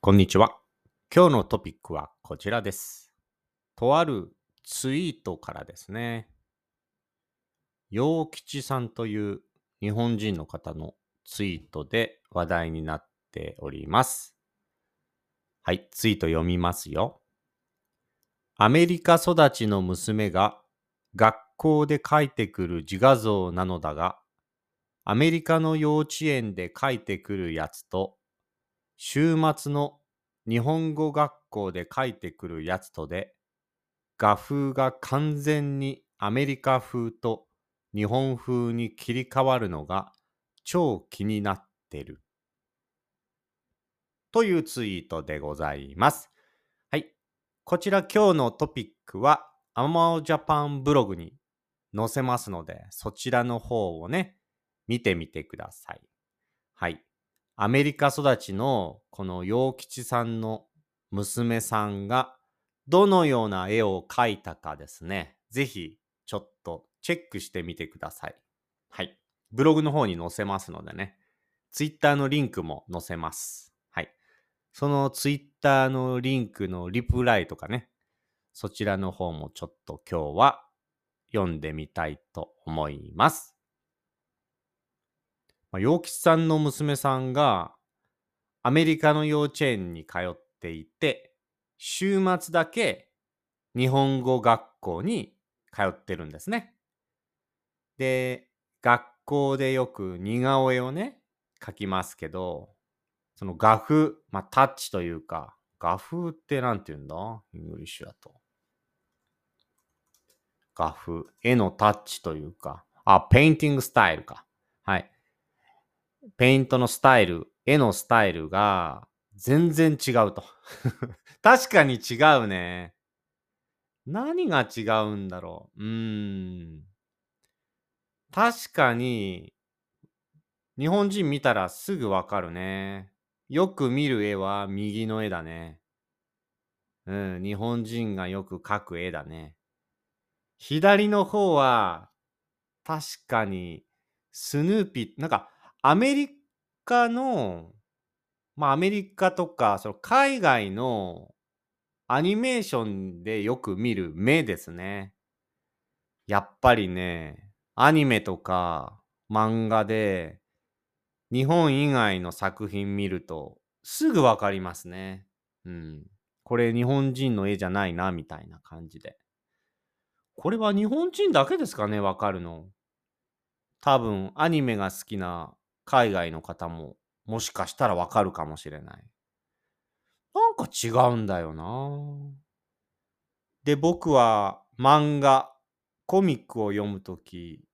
こんにちは。今日のトピックはこちらです。とあるツイートからですね、陽吉さんという日本人の方のツイートで話題になっております。はい、ツイート読みますよ。アメリカ育ちの娘が学校で描いてくる自画像なのだが、アメリカの幼稚園で描いてくるやつと、週末の日本語学校で書いてくるやつとで、画風が完全にアメリカ風と日本風に切り替わるのが超気になってる。というツイートでございます。はい。こちら今日のトピックは、アマオジャパンブログに載せますので、そちらの方をね、見てみてください。はい。アメリカ育ちのこの陽吉さんの娘さんがどのような絵を描いたかですね。ぜひちょっとチェックしてみてください。はい。ブログの方に載せますのでね。ツイッターのリンクも載せます。はい。そのツイッターのリンクのリプライとかね。そちらの方もちょっと今日は読んでみたいと思います。まあ、陽吉さんの娘さんがアメリカの幼稚園に通っていて、週末だけ日本語学校に通ってるんですね。で、学校でよく似顔絵をね、描きますけど、その画風、まあタッチというか、画風ってなんて言うんだ？ English だと。画風、絵のタッチというか、あ、 painting style か。ペイントのスタイル、絵のスタイルが全然違うと。確かに違うね。何が違うんだろう。うーん。確かに、日本人見たらすぐわかるね。よく見る絵は右の絵だね。うん、日本人がよく描く絵だね。左の方は、確かに、スヌーピー、なんか、アメリカの、まあアメリカとか、その海外のアニメーションでよく見る目ですね。やっぱりね、アニメとか漫画で日本以外の作品見るとすぐわかりますね。うん。これ日本人の絵じゃないな、みたいな感じで。これは日本人だけですかね、わかるの。多分アニメが好きな海外の方ももしかしたらわかるかもしれない。なんか違うんだよな。で、僕は漫画、コミックを読むとき、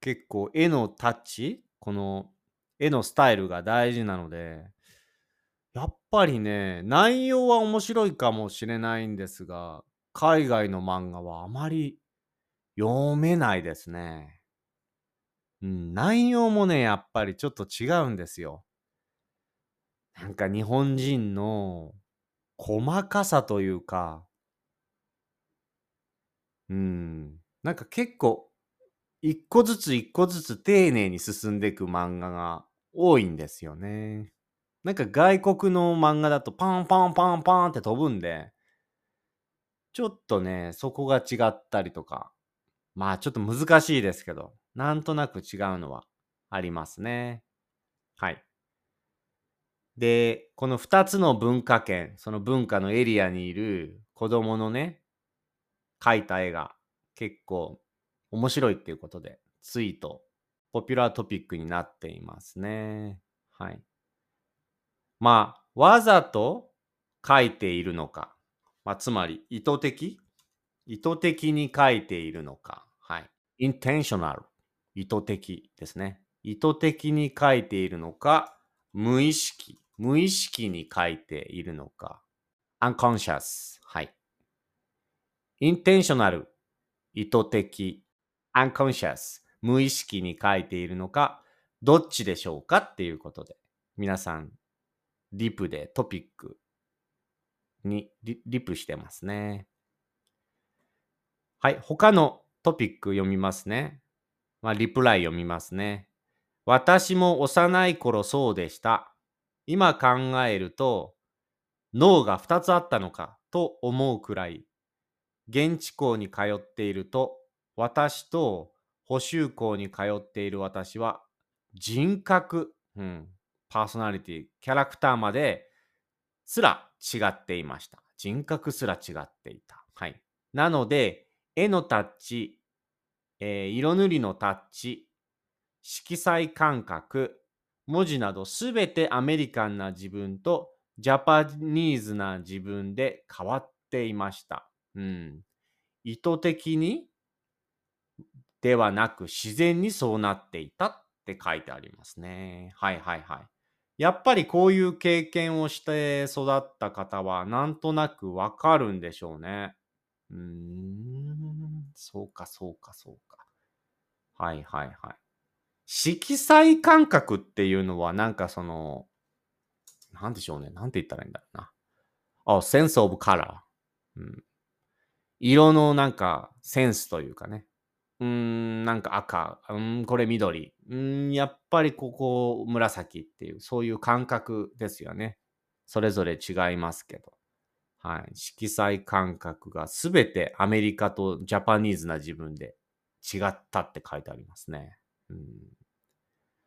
結構絵のタッチ、この絵のスタイルが大事なので、やっぱりね、内容は面白いかもしれないんですが、海外の漫画はあまり読めないですね。うん、内容もね、やっぱりちょっと違うんですよ。なんか日本人の細かさというか、うん、なんか結構一個ずつ一個ずつ丁寧に進んでいく漫画が多いんですよね。なんか外国の漫画だとパンパンパンパンって飛ぶんで、ちょっとね、そこが違ったりとか、まあちょっと難しいですけど、なんとなく違うのはありますね。はい。で、この2つの文化圏、その文化のエリアにいる子供のね、描いた絵が結構面白いっていうことで、ツイート、ポピュラートピックになっていますね。はい。まあ、わざと描いているのか、まあ、つまり意図的？意図的に描いているのか、はい。intentional 意図的ですね。意図的に描いているのか、無意識、無意識に描いているのか、unconscious、はい。intentional 意図的、unconscious 無意識に描いているのか、どっちでしょうかっていうことで、皆さん、リプでトピックにリリプしてますね。はい、他のトピック読みますね。まあ、リプライ読みますね。私も幼い頃そうでした。今考えると、脳が2つあったのかと思うくらい、現地校に通っていると、私と補修校に通っている私は、人格、うん、パーソナリティ、キャラクターまですら違っていました。人格すら違っていた。はい。なので、絵のタッチ、えー、色塗りのタッチ、色彩感覚、文字などすべてアメリカンな自分とジャパニーズな自分で変わっていました。うん。意図的にではなく自然にそうなっていたって書いてありますね。はいはいはい。やっぱりこういう経験をして育った方はなんとなくわかるんでしょうね。うーん、そうかそうかそうか。はいはいはい。色彩感覚っていうのはなんかその、なんでしょうね。なんて言ったらいいんだろうな。あ、センスオブカラー。うん。色のなんかセンスというかね。うん、なんか赤。うん、これ緑。うん、やっぱりここ紫っていう、そういう感覚ですよね。それぞれ違いますけど。はい。色彩感覚がすべてアメリカとジャパニーズな自分で違ったって書いてありますね。うん。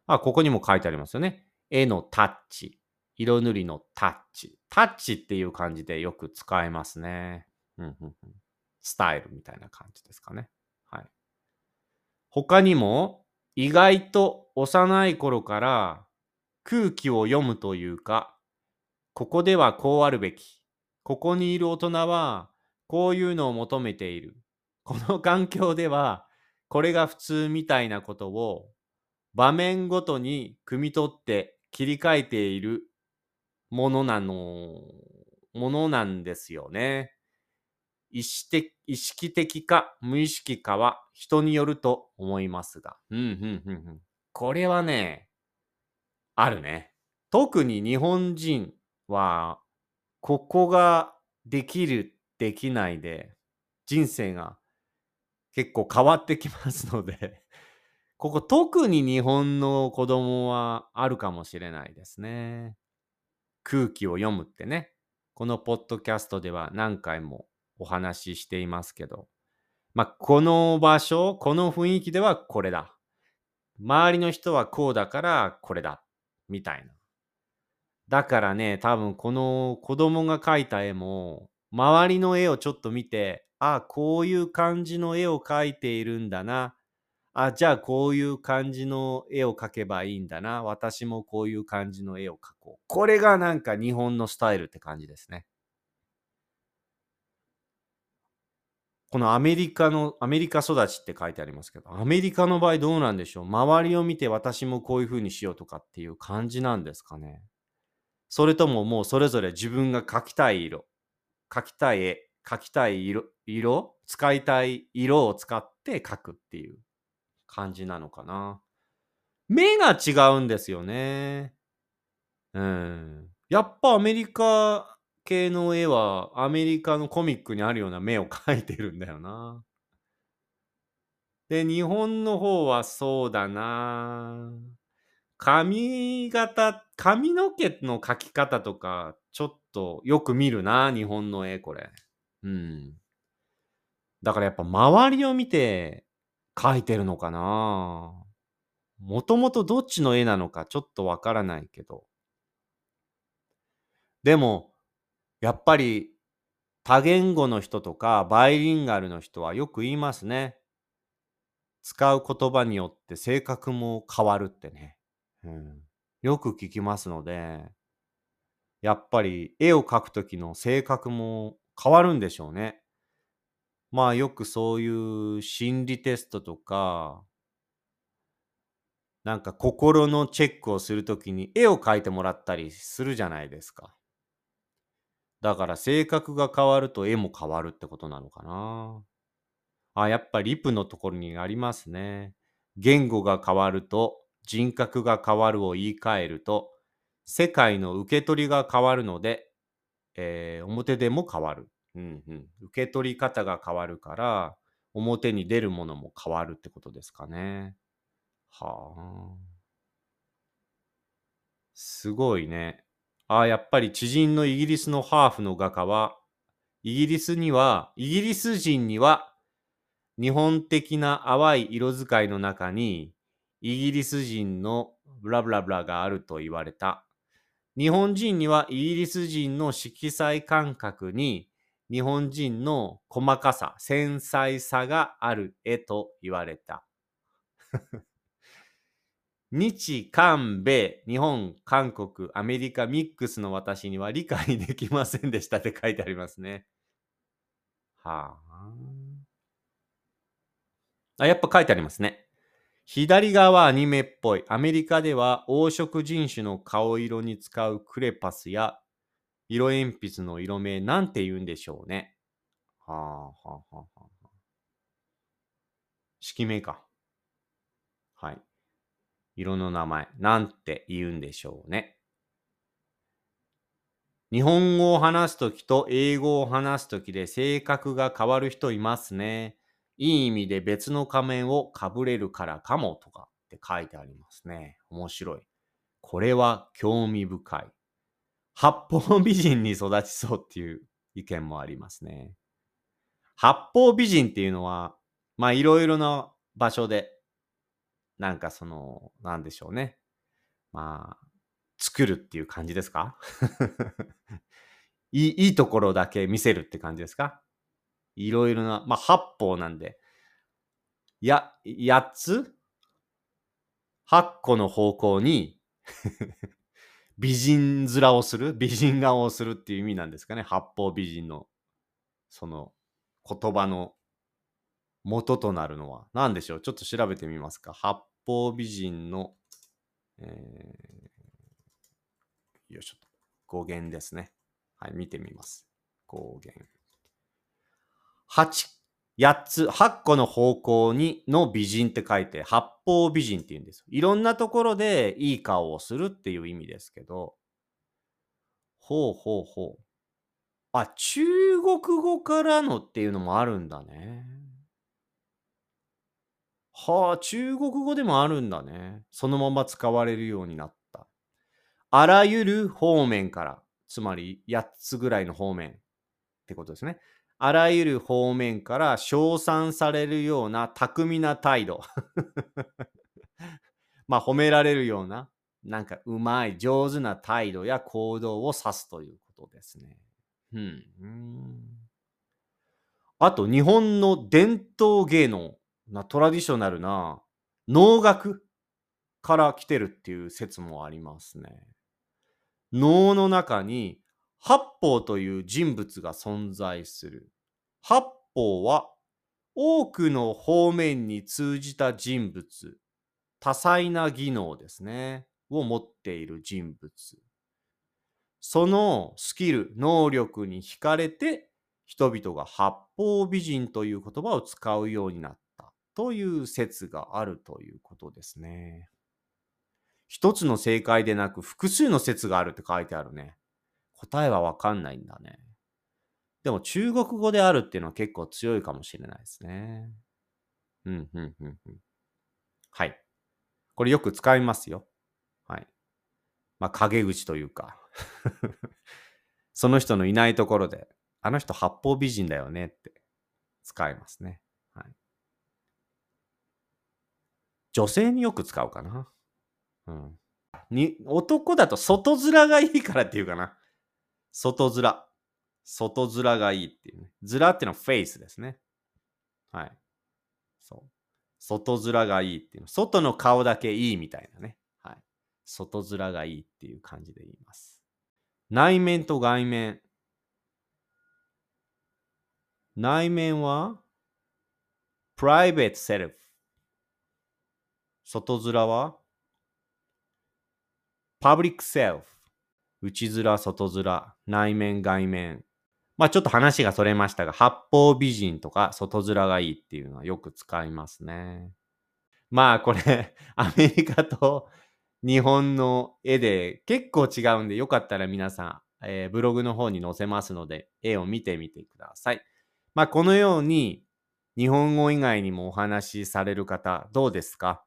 あ、ここにも書いてありますよね。絵のタッチ。色塗りのタッチ。タッチっていう感じでよく使えますね。うん、スタイルみたいな感じですかね。はい。他にも、意外と幼い頃から空気を読むというか、ここではこうあるべき。ここにいる大人はこういうのを求めている。この環境ではこれが普通みたいなことを場面ごとに汲み取って切り替えているものなの、ものなんですよね。意識的意識的か無意識かは人によると思いますが。うん、うん、うん、これはね、あるね。特に日本人は、ここができる、できないで、人生が結構変わってきますので ここ特に日本の子供はあるかもしれないですね。空気を読むってね、このポッドキャストでは何回もお話ししていますけど、まあ、この場所、この雰囲気ではこれだ。周りの人はこうだからこれだ。みたいな。だからね、多分この子供が描いた絵も、周りの絵をちょっと見て、あ、こういう感じの絵を描いているんだな。あ、じゃあこういう感じの絵を描けばいいんだな。私もこういう感じの絵を描こう。これがなんか日本のスタイルって感じですね。このアメリカの、アメリカ育ちって書いてありますけど、アメリカの場合どうなんでしょう？周りを見て私もこういう風にしようとかっていう感じなんですかねそれとももうそれぞれ自分が描きたい色、描きたい絵、描きたい色、色？使いたい色を使って描くっていう感じなのかな。目が違うんですよね。うん。やっぱアメリカ系の絵はアメリカのコミックにあるような目を描いてるんだよな。で、日本の方はそうだな。髪型、髪の毛の描き方とか、ちょっとよく見るな、日本の絵、これ。うん。だからやっぱ周りを見て描いてるのかなもともとどっちの絵なのかちょっとわからないけど。でも、やっぱり多言語の人とかバイリンガルの人はよく言いますね。使う言葉によって性格も変わるってね。うん、よく聞きますので、やっぱり絵を描くときの性格も変わるんでしょうね。まあよくそういう心理テストとか、なんか心のチェックをするときに絵を描いてもらったりするじゃないですか。だから性格が変わると絵も変わるってことなのかな。あ、やっぱリプのところにありますね。言語が変わると人格が変わるを言い換えると世界の受け取りが変わるので、えー、表でも変わる。うんうん。受け取り方が変わるから、表に出るものも変わるってことですかね。はあ。すごいね。ああ、やっぱり知人のイギリスのハーフの画家は、イギリスには、イギリス人には、日本的な淡い色使いの中に、イギリス人のブラブラブラがあると言われた。日本人にはイギリス人の色彩感覚に日本人の細かさ、繊細さがある絵と言われた。日韓米、日本、韓国、アメリカミックスの私には理解できませんでしたって書いてありますね。はあ。あ、やっぱ書いてありますね。左側アニメっぽい。アメリカでは黄色人種の顔色に使うクレパスや色鉛筆の色名なんて言うんでしょうね。はあはあはあはあ。色名か。はい。色の名前。なんて言うんでしょうね。日本語を話すときと英語を話すときで性格が変わる人いますね。いい意味で別の仮面をかぶれるからかもとかって書いてありますね。面白い。これは興味深い。八方美人に育ちそうっていう意見もありますね。八方美人っていうのは、まあいろいろな場所で、なんかその、なんでしょうね。まあ、作るっていう感じですか？いいいいところだけ見せるって感じですか？いろいろな、まあ、八方なんで、や、八つ？八個の方向に 美人面をする？美人顔をするっていう意味なんですかね？八方美人の、その言葉の元となるのは何でしょう？ちょっと調べてみますか。八方美人の、えー、よいしょと。語源ですね。はい、見てみます。語源。8、8つ、8個の方向にの美人って書いて、八方美人って言うんですよ。いろんなところでいい顔をするっていう意味ですけど、ほうほうほう。あ、中国語からのっていうのもあるんだね。はあ、中国語でもあるんだね。そのまま使われるようになった。あらゆる方面から、つまり8つぐらいの方面ってことですね。あらゆる方面から称賛されるような巧みな態度。まあ、褒められるような、なんかうまい、上手な態度や行動を指すということですね。うん。あと、日本の伝統芸能な、トラディショナルな能楽から来てるっていう説もありますね。能の中に八方という人物が存在する。八方は多くの方面に通じた人物、多彩な技能ですね、を持っている人物。そのスキル、能力に惹かれて、人々が八方美人という言葉を使うようになったという説があるということですね。一つの正解でなく複数の説があるって書いてあるね。答えはわかんないんだね。でも中国語であるっていうのは結構強いかもしれないですね。うん、うん、うん、うん。はい。これよく使いますよ。はい。まあ、陰口というか その人のいないところで、あの人八方美人だよねって使いますね。はい。女性によく使うかな。うん。に、男だと外面がいいからっていうかな。外面。外面がいいっていうね。面っていうのはフェイスですね。はい。そう。外面がいいっていう。外の顔だけいいみたいなね。はい。外面がいいっていう感じで言います。内面と外面。内面は private self。外面は public self。内面、外面、内面、外面。まあちょっと話がそれましたが、八方美人とか外面がいいっていうのはよく使いますね。まあこれ、アメリカと日本の絵で結構違うんで、よかったら皆さん、えー、ブログの方に載せますので、絵を見てみてください。まあこのように、日本語以外にもお話しされる方、どうですか？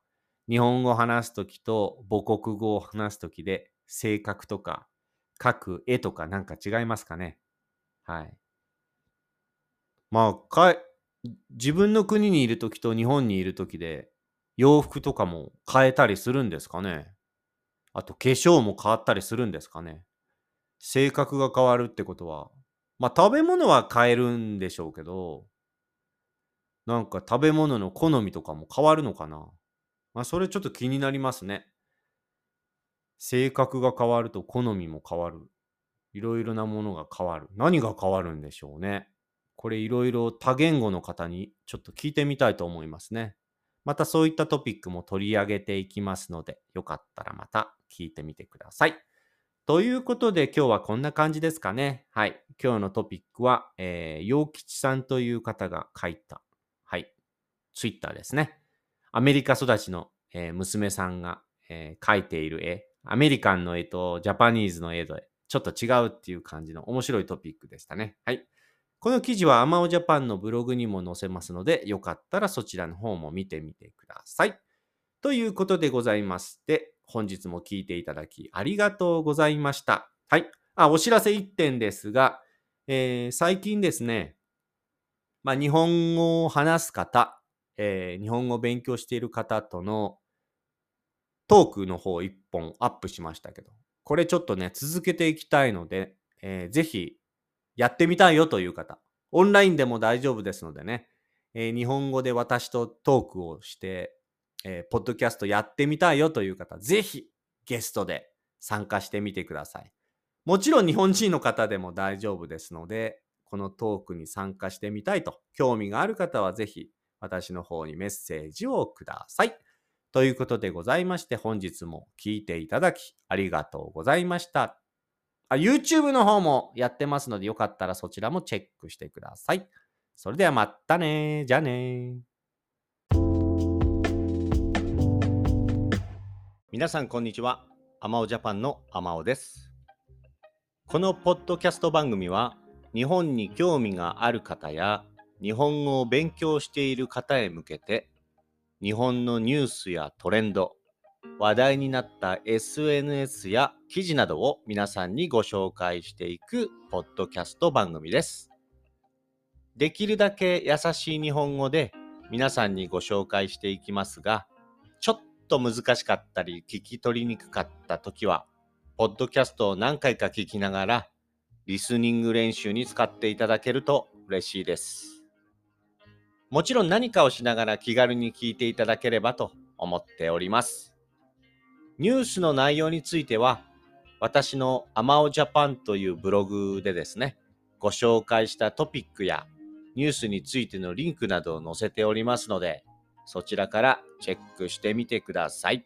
日本語を話すときと母国語を話すときで性格とか描く絵とかなんか違いますかね？はい。まあ、か自分の国にいる時と日本にいる時で洋服とかも変えたりするんですかねあと化粧も変わったりするんですかね性格が変わるってことは、まあ食べ物は変えるんでしょうけど、なんか食べ物の好みとかも変わるのかなまあそれちょっと気になりますね。性格が変わると好みも変わる。いろいろなものが変わる。何が変わるんでしょうね。これいろいろ多言語の方にちょっと聞いてみたいと思いますね。またそういったトピックも取り上げていきますので、よかったらまた聞いてみてください。ということで今日はこんな感じですかね。はい。今日のトピックは、えー、陽吉さんという方が書いた、はい。ツイッターですね。アメリカ育ちの、えー、娘さんが、えー、描いている絵、アメリカンの絵とジャパニーズの絵でちょっと違うっていう感じの面白いトピックでしたね。はい。この記事はアマオジャパンのブログにも載せますので、よかったらそちらの方も見てみてください。ということでございまして、本日も聞いていただきありがとうございました。はい。あ、お知らせ1点ですが、えー、最近ですね、まあ、日本語を話す方、えー、日本語を勉強している方とのトークの方1本アップしましたけど、これちょっとね、続けていきたいので、えー、ぜひやってみたいよという方、オンラインでも大丈夫ですのでね、えー、日本語で私とトークをして、えー、ポッドキャストやってみたいよという方、ぜひゲストで参加してみてください。もちろん日本人の方でも大丈夫ですので、このトークに参加してみたいと興味がある方はぜひ私の方にメッセージをください。ということでございまして本日も聞いていただきありがとうございました。あ、YouTube の方もやってますので、よかったらそちらもチェックしてください。それではまたねじゃあね皆さんこんにちは。アマオジャパンのアマオです。このポッドキャスト番組は、日本に興味がある方や、日本語を勉強している方へ向けて、日本のニュースやトレンド、話題になった SNS や記事などを皆さんにご紹介していくポッドキャスト番組です。できるだけ優しい日本語で皆さんにご紹介していきますが、ちょっと難しかったり聞き取りにくかった時は、ポッドキャストを何回か聞きながら、リスニング練習に使っていただけると嬉しいです。もちろん何かをしながら気軽に聞いていただければと思っております。ニュースの内容については、私のアマオジャパンというブログでですね、ご紹介したトピックやニュースについてのリンクなどを載せておりますので、そちらからチェックしてみてください。